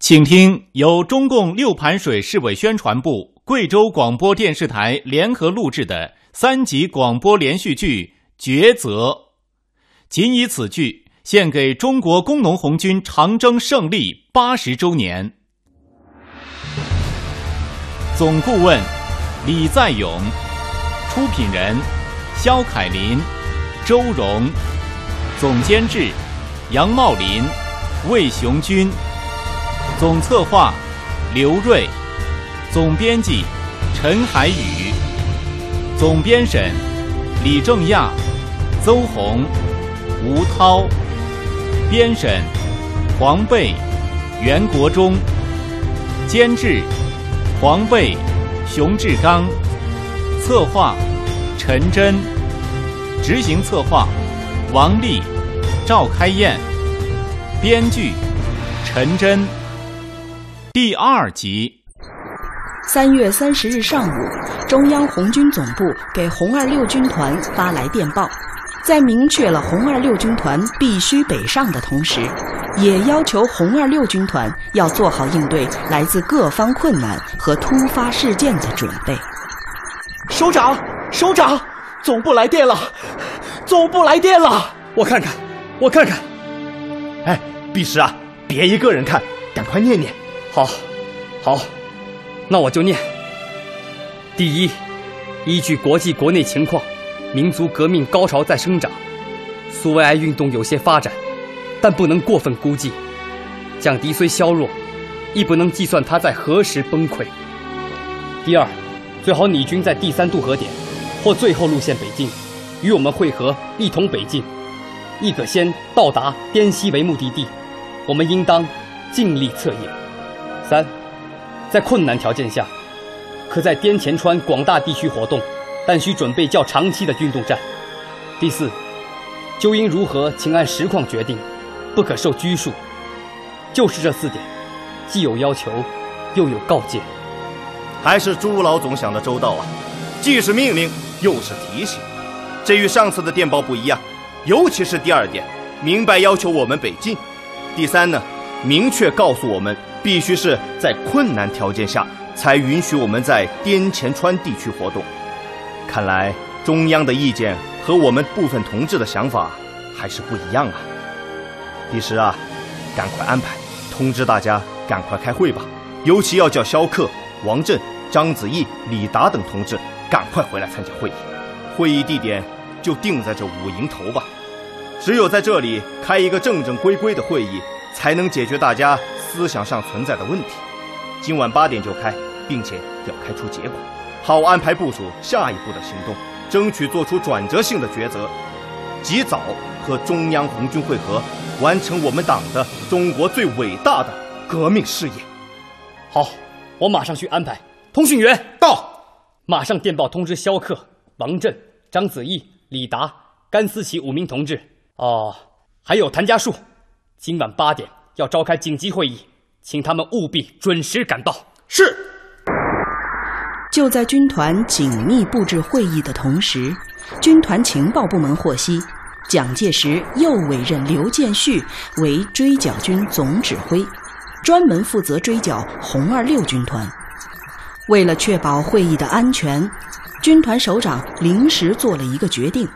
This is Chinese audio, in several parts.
请听由中共六盘水市委宣传部、贵州广播电视台联合录制的三集广播连续剧《抉择》，仅以此剧献给中国工农红军长征胜利八十周年。总顾问李在勇，出品人肖凯林、周荣，总监制杨茂林、魏雄军。总策划刘瑞，总编辑陈海宇，总编审李正亚、邹红、吴涛，编审黄贝、袁国忠，监制黄贝、熊志刚，策划陈真，执行策划王丽、赵开燕，编剧陈真。第二集，三月三十日上午，中央红军总部给红二六军团发来电报，在明确了红二六军团必须北上的同时，也要求红二六军团要做好应对来自各方困难和突发事件的准备。首长，首长，总部来电了，总部来电了，我看看，我看看。哎，毕师啊，别一个人看，赶快念念。好，好，那我就念。第一，依据国际国内情况，民族革命高潮在生长，苏维埃运动有些发展，但不能过分估计。蒋敌虽削弱，亦不能计算他在何时崩溃。第二，最好你军在第三渡河点或最后路线北进，与我们会合，一同北进，亦可先到达滇西为目的地。我们应当尽力策应。三，在困难条件下，可在滇黔川广大地区活动，但需准备较长期的运动战。第四，究应如何，请按实况决定，不可受拘束。就是这四点，既有要求，又有告诫。还是朱老总想的周到啊，既是命令，又是提醒，这与上次的电报不一样。尤其是第二点，明白要求我们北进。第三呢，明确告诉我们。必须是在困难条件下才允许我们在滇黔川地区活动。看来中央的意见和我们部分同志的想法还是不一样啊。第十啊，赶快安排，通知大家赶快开会吧。尤其要叫肖克、王震、章子毅、李达等同志赶快回来参加会议。会议地点就定在这五营头吧。只有在这里开一个正正规规的会议，才能解决大家。思想上存在的问题，今晚八点就开，并且要开出结果，好安排部署下一步的行动，争取做出转折性的抉择，及早和中央红军会合，完成我们党的中国最伟大的革命事业。好，我马上去安排。通讯员到，马上电报通知肖克、王震、张子毅、李达、甘思琪五名同志。哦，还有谭家树，今晚八点。要召开紧急会议，请他们务必准时赶到。是。就在军团紧密布置会议的同时，军团情报部门获悉，蒋介石又委任刘建绪为追剿军总指挥，专门负责追剿红二六军团。为了确保会议的安全，军团首长临时做了一个决定。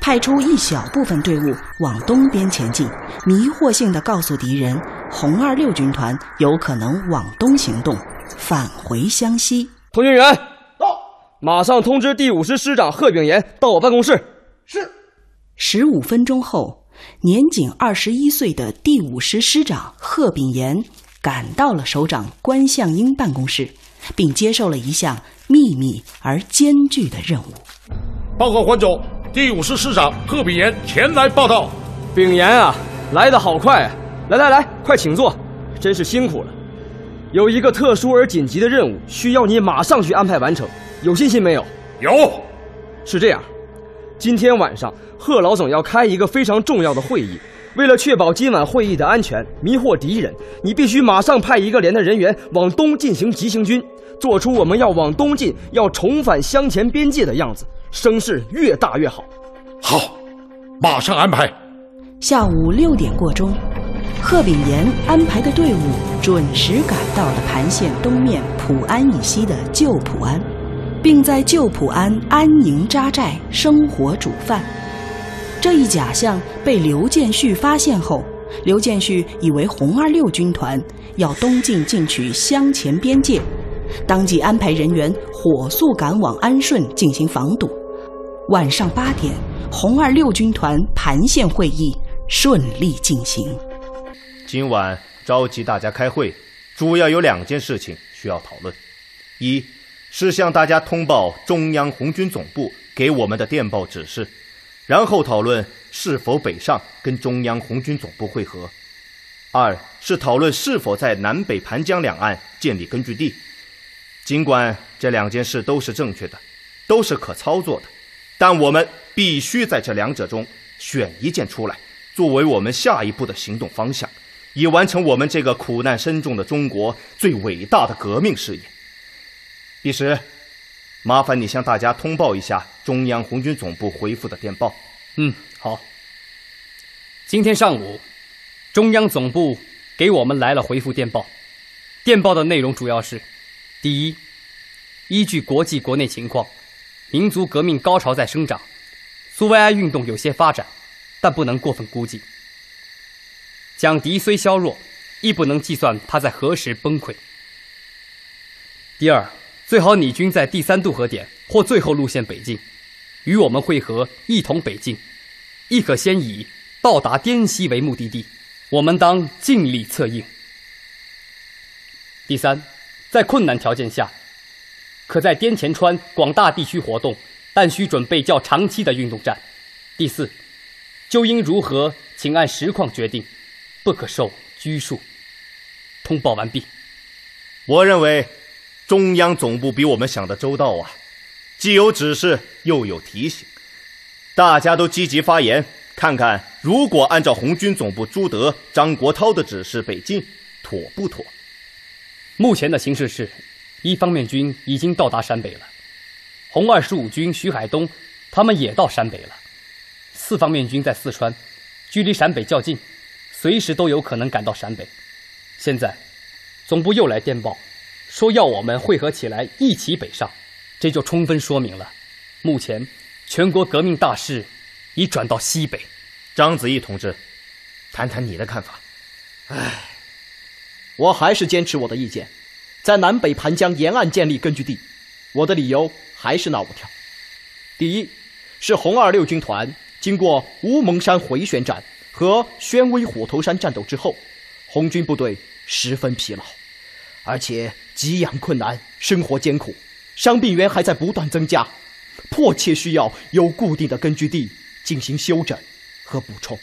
派出一小部分队伍往东边前进，迷惑性的告诉敌人，红二六军团有可能往东行动，返回湘西。通讯员到，马上通知第五师师长贺炳炎到我办公室。是。十五分钟后，年仅二十一岁的第五师师长贺炳炎赶到了首长关向英办公室，并接受了一项秘密而艰巨的任务。报告关总。第五师师长贺炳炎前来报道。炳炎啊，来得好快啊！来来来，快请坐，真是辛苦了。有一个特殊而紧急的任务，需要你马上去安排完成，有信心没有？有。是这样，今天晚上贺老总要开一个非常重要的会议，为了确保今晚会议的安全，迷惑敌人，你必须马上派一个连的人员往东进行急行军，做出我们要往东进、要重返湘黔边界的样子。声势越大越好。好，马上安排。下午六点过钟，贺炳炎安排的队伍准时赶到了盘县东面普安以西的旧普安，并在旧普安安营扎寨，生火煮饭。这一假象被刘建绪发现后，刘建绪以为红二六军团要东进进取湘黔边界，当即安排人员火速赶往安顺进行防堵。晚上八点，红二六军团盘县会议顺利进行。今晚召集大家开会，主要有两件事情需要讨论：一是向大家通报中央红军总部给我们的电报指示，然后讨论是否北上跟中央红军总部会合；二是讨论是否在南北盘江两岸建立根据地。尽管这两件事都是正确的，都是可操作的，但我们必须在这两者中选一件出来，作为我们下一步的行动方向。以完成我们这个苦难深重的中国最伟大的革命事业。第十，麻烦你向大家通报一下中央红军总部回复的电报。嗯，好。今天上午，中央总部给我们来了回复电报。电报的内容主要是：第一，依据国际国内情况，民族革命高潮在生长，苏维埃运动有些发展，但不能过分估计。蒋敌虽削弱，亦不能计算他在何时崩溃。第二，最好你军在第三渡河点或最后路线北进，与我们会合，一同北进，亦可先以到达滇西为目的地，我们当尽力策应。第三，在困难条件下，可在滇黔川广大地区活动，但需准备较长期的运动战。第四，究应如何，请按实况决定。不可受拘束。通报完毕。我认为中央总部比我们想的周到啊，既有指示又有提醒，大家都积极发言，看看如果按照红军总部朱德、张国焘的指示北进，妥不妥？目前的形势是，一方面军已经到达陕北了，红二十五军徐海东他们也到陕北了，四方面军在四川，距离陕北较近。随时都有可能赶到陕北。现在，总部又来电报，说要我们汇合起来一起北上，这就充分说明了，目前全国革命大势已转到西北。章子毅同志，谈谈你的看法。唉，我还是坚持我的意见，在南北盘江沿岸建立根据地。我的理由还是那五条：第一，是红二六军团经过乌蒙山回旋战。和宣威虎头山战斗之后，红军部队十分疲劳，而且给养困难，生活艰苦，伤病员还在不断增加，迫切需要有固定的根据地进行休整和补充。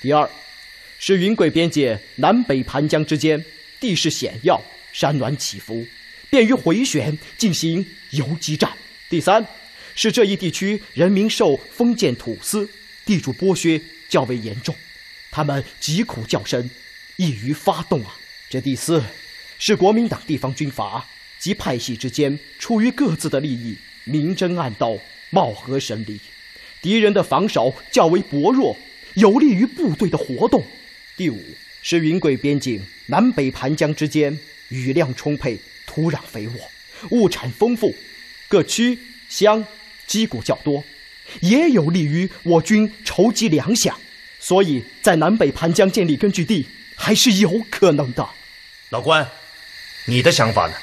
第二，是云贵边界南北盘江之间地势险要，山峦起伏，便于回旋进行游击战。第三，是这一地区人民受封建土司、地主剥削。较为严重，他们疾苦较深，易于发动啊。这第四，是国民党地方军阀及派系之间出于各自的利益，明争暗斗，貌合神离。敌人的防守较为薄弱，有利于部队的活动。第五，是云贵边境南北盘江之间雨量充沛，土壤肥沃，物产丰富，各区乡积谷较多。也有利于我军筹集粮饷，所以在南北盘江建立根据地还是有可能的。老关，你的想法呢？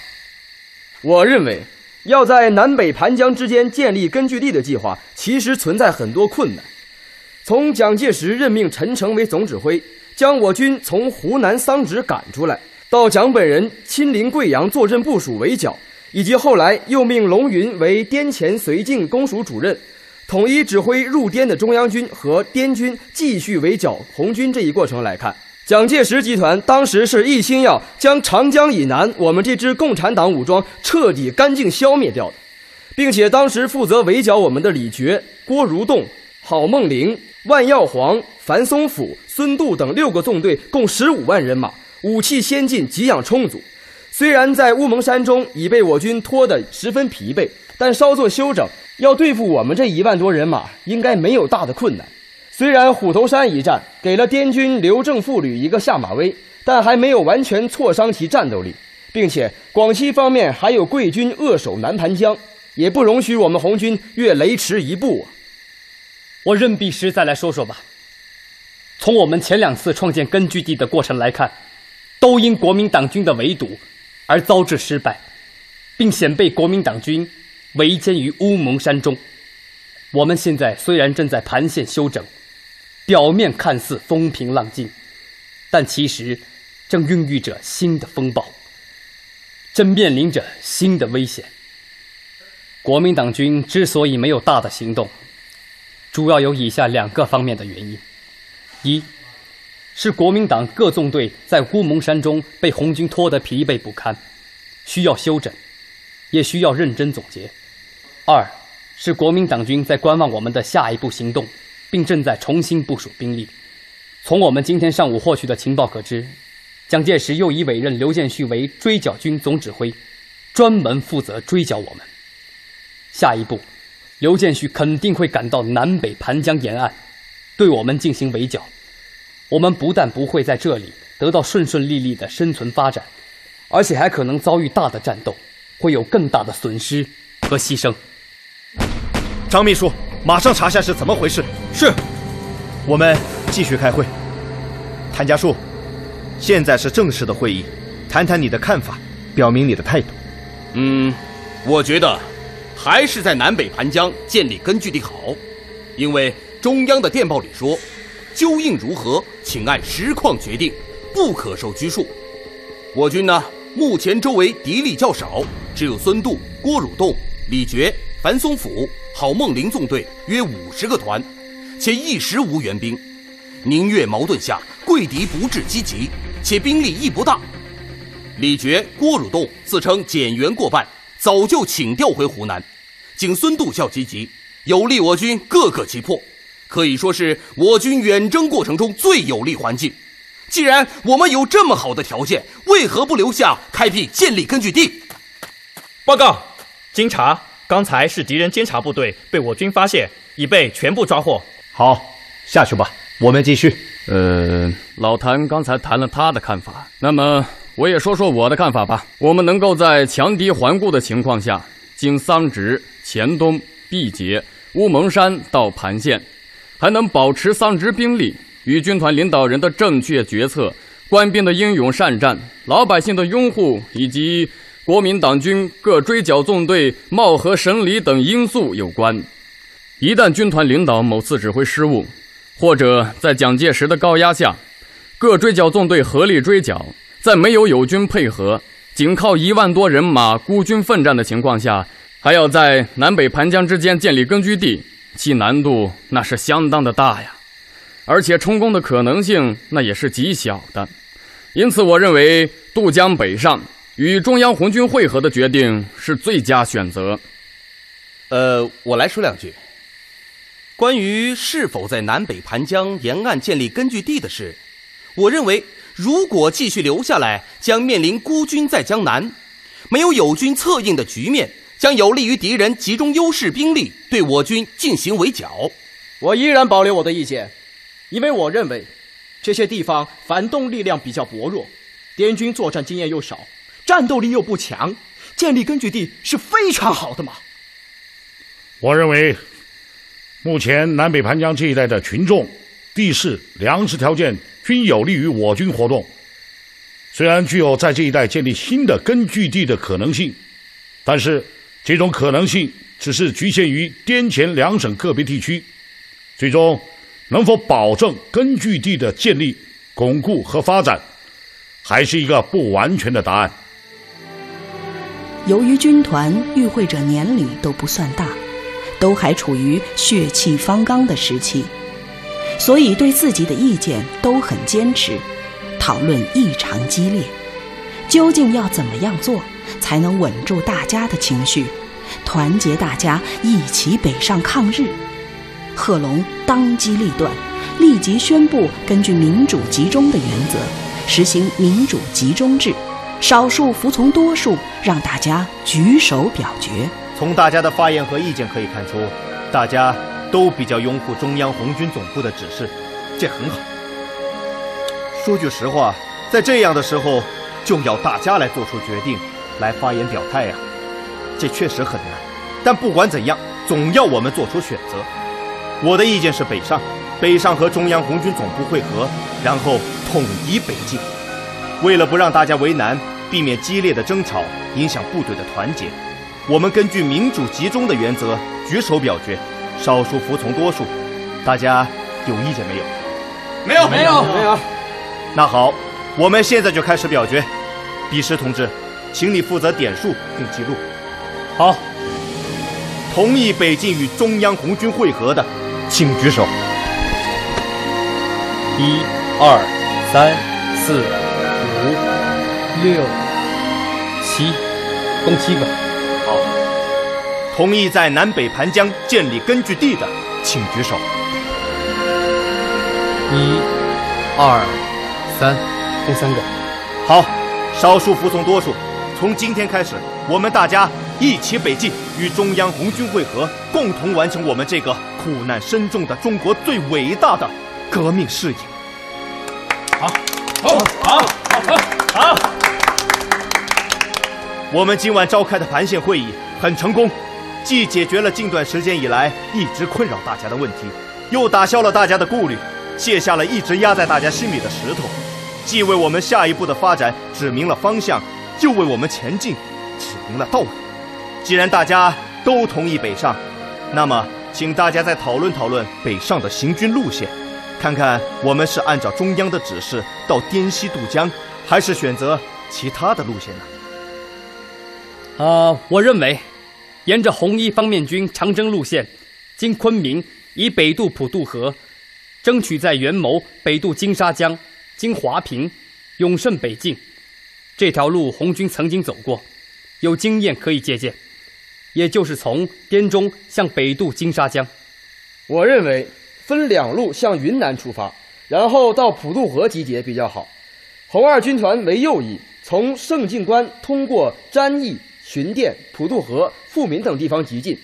我认为，要在南北盘江之间建立根据地的计划，其实存在很多困难。从蒋介石任命陈诚为总指挥，将我军从湖南桑植赶出来，到蒋本人亲临贵阳坐镇部署围剿，以及后来又命龙云为滇黔绥靖公署主任。统一指挥入滇的中央军和滇军继续围剿红军这一过程来看，蒋介石集团当时是一心要将长江以南我们这支共产党武装彻底干净消灭掉的，并且当时负责围剿我们的李觉、郭如栋、郝梦龄、万耀煌、樊松甫、孙度等六个纵队，共十五万人马，武器先进，给养充足。虽然在乌蒙山中已被我军拖得十分疲惫，但稍作休整。要对付我们这一万多人马，应该没有大的困难。虽然虎头山一战给了滇军刘正副旅一个下马威，但还没有完全挫伤其战斗力，并且广西方面还有贵军扼守南盘江，也不容许我们红军越雷池一步啊！我任弼时再来说说吧。从我们前两次创建根据地的过程来看，都因国民党军的围堵而遭致失败，并险被国民党军围歼于乌蒙山中。我们现在虽然正在盘县休整，表面看似风平浪静，但其实正孕育着新的风暴，正面临着新的危险。国民党军之所以没有大的行动，主要有以下两个方面的原因：一是国民党各纵队在乌蒙山中被红军拖得疲惫不堪，需要休整，也需要认真总结；二是国民党军在观望我们的下一步行动，并正在重新部署兵力。从我们今天上午获取的情报可知，蒋介石又已委任刘建绪为追剿军总指挥，专门负责追剿我们。下一步，刘建绪肯定会赶到南北盘江沿岸，对我们进行围剿。我们不但不会在这里得到顺顺利利的生存发展，而且还可能遭遇大的战斗，会有更大的损失和牺牲。张秘书，马上查下是怎么回事。是，我们继续开会。谭家树，现在是正式的会议，谈谈你的看法，表明你的态度。嗯，我觉得。还是在南北盘江建立根据地好，因为中央的电报里说，究竟如何，请按实况决定，不可受拘束。我军呢，目前周围敌力较少，只有孙渡、郭汝栋、李觉、樊松甫、郝梦麟纵队约五十个团，且一时无援兵。宁越矛盾下，贵敌不致积极，且兵力亦不大。李觉、郭汝栋自称减员过半。早就请调回湖南，仅孙渡较积极，有利我军各个击破，可以说是我军远征过程中最有利环境。既然我们有这么好的条件，为何不留下开辟建立根据地？报告，经查，刚才是敌人监察部队被我军发现，已被全部抓获。好，下去吧，我们继续。呃，老谭刚才谈了他的看法，那么。我也说说我的看法吧。我们能够在强敌环顾的情况下，经桑植、黔东、毕节、乌蒙山到盘县，还能保持桑植兵力与军团领导人的正确决策、官兵的英勇善战、老百姓的拥护以及国民党军各追剿纵队貌合神离等因素有关。一旦军团领导某次指挥失误，或者在蒋介石的高压下，各追剿纵队合力追剿。在没有友军配合，仅靠一万多人马孤军奋战的情况下，还要在南北盘江之间建立根据地，其难度那是相当的大呀，而且成功的可能性那也是极小的。因此，我认为渡江北上与中央红军会合的决定是最佳选择。呃，我来说两句，关于是否在南北盘江沿岸建立根据地的事，我认为。如果继续留下来，将面临孤军在江南，没有友军策应的局面，将有利于敌人集中优势兵力对我军进行围剿。我依然保留我的意见，因为我认为这些地方反动力量比较薄弱，滇军作战经验又少，战斗力又不强，建立根据地是非常好的嘛。我认为，目前南北盘江这一带的群众、地势、粮食条件。均有利于我军活动。虽然具有在这一带建立新的根据地的可能性，但是这种可能性只是局限于滇黔两省个别地区。最终能否保证根据地的建立、巩固和发展，还是一个不完全的答案。由于军团与会者年龄都不算大，都还处于血气方刚的时期。所以，对自己的意见都很坚持，讨论异常激烈。究竟要怎么样做，才能稳住大家的情绪，团结大家一起北上抗日？贺龙当机立断，立即宣布根据民主集中的原则，实行民主集中制，少数服从多数，让大家举手表决。从大家的发言和意见可以看出，大家都比较拥护中央红军总部的指示，这很好。说句实话，在这样的时候，就要大家来做出决定，来发言表态呀，这确实很难。但不管怎样，总要我们做出选择。我的意见是北上，北上和中央红军总部会合，然后统一北境。为了不让大家为难，避免激烈的争吵影响部队的团结，我们根据民主集中的原则举手表决，少数服从多数。大家有意见没有？没有，没有，没有。那好，我们现在就开始表决。笔试同志，请你负责点数并记录。好。同意北进与中央红军会合的，请举手。一、二、三、四、五、六、七，共七个。好。同意在南北盘江建立根据地的，请举手。一、二、三，共三个。好，少数服从多数。从今天开始，我们大家一起北进，与中央红军会合，共同完成我们这个苦难深重的中国最伟大的革命事业。我们今晚召开的盘县会议很成功，既解决了近段时间以来一直困扰大家的问题，又打消了大家的顾虑，卸下了一直压在大家心里的石头，既为我们下一步的发展指明了方向。就为我们前进指明了道路。既然大家都同意北上，那么请大家再讨论讨论北上的行军路线，看看我们是按照中央的指示到滇西渡江，还是选择其他的路线呢？呃，我认为，沿着红一方面军长征路线，经昆明以北渡普渡河，争取在元谋北渡金沙江，经华坪、永胜北进。这条路红军曾经走过，有经验可以借鉴。也就是从滇中向北渡金沙江。我认为分两路向云南出发，然后到普渡河集结比较好。红二军团为右翼，从盛境关通过詹义、巡甸、普渡河、富民等地方急进；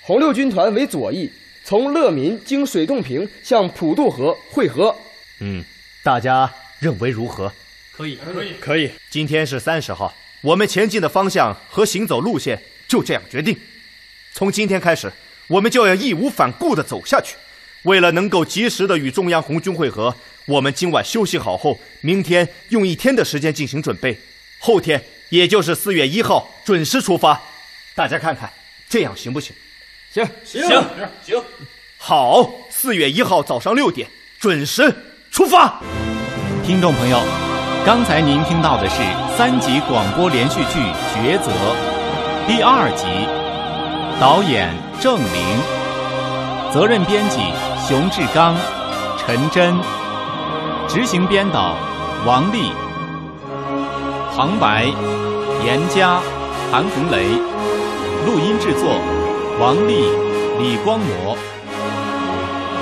红六军团为左翼，从乐民经水洞坪向普渡河汇合。嗯，大家认为如何？可以，可以，可以。今天是三十号，我们前进的方向和行走路线就这样决定。从今天开始，我们就要义无反顾地走下去。为了能够及时地与中央红军会合，我们今晚休息好后，明天用一天的时间进行准备，后天，也就是四月一号准时出发。大家看看，这样行不行？行，行，行行。好，四月一号早上六点准时出发。听众朋友。刚才您听到的是三集广播连续剧《抉择》第二集，导演郑玲，责任编辑熊志刚、陈真，执行编导王丽，旁白严佳、韩红雷，录音制作王丽、李光模，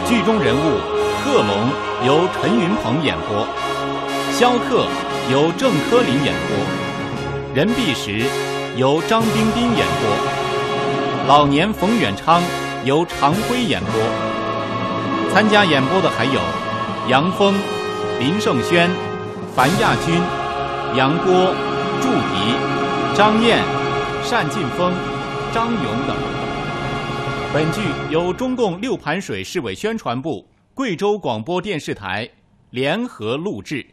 剧中人物贺龙由陈云鹏演播。萧克由郑科林演播，任弼时由张彬彬演播，老年冯远昌由常辉演播。参加演播的还有杨峰、林胜轩、樊亚军、杨波、祝迪、张燕、单劲峰、张勇等。本剧由中共六盘水市委宣传部、贵州广播电视台联合录制。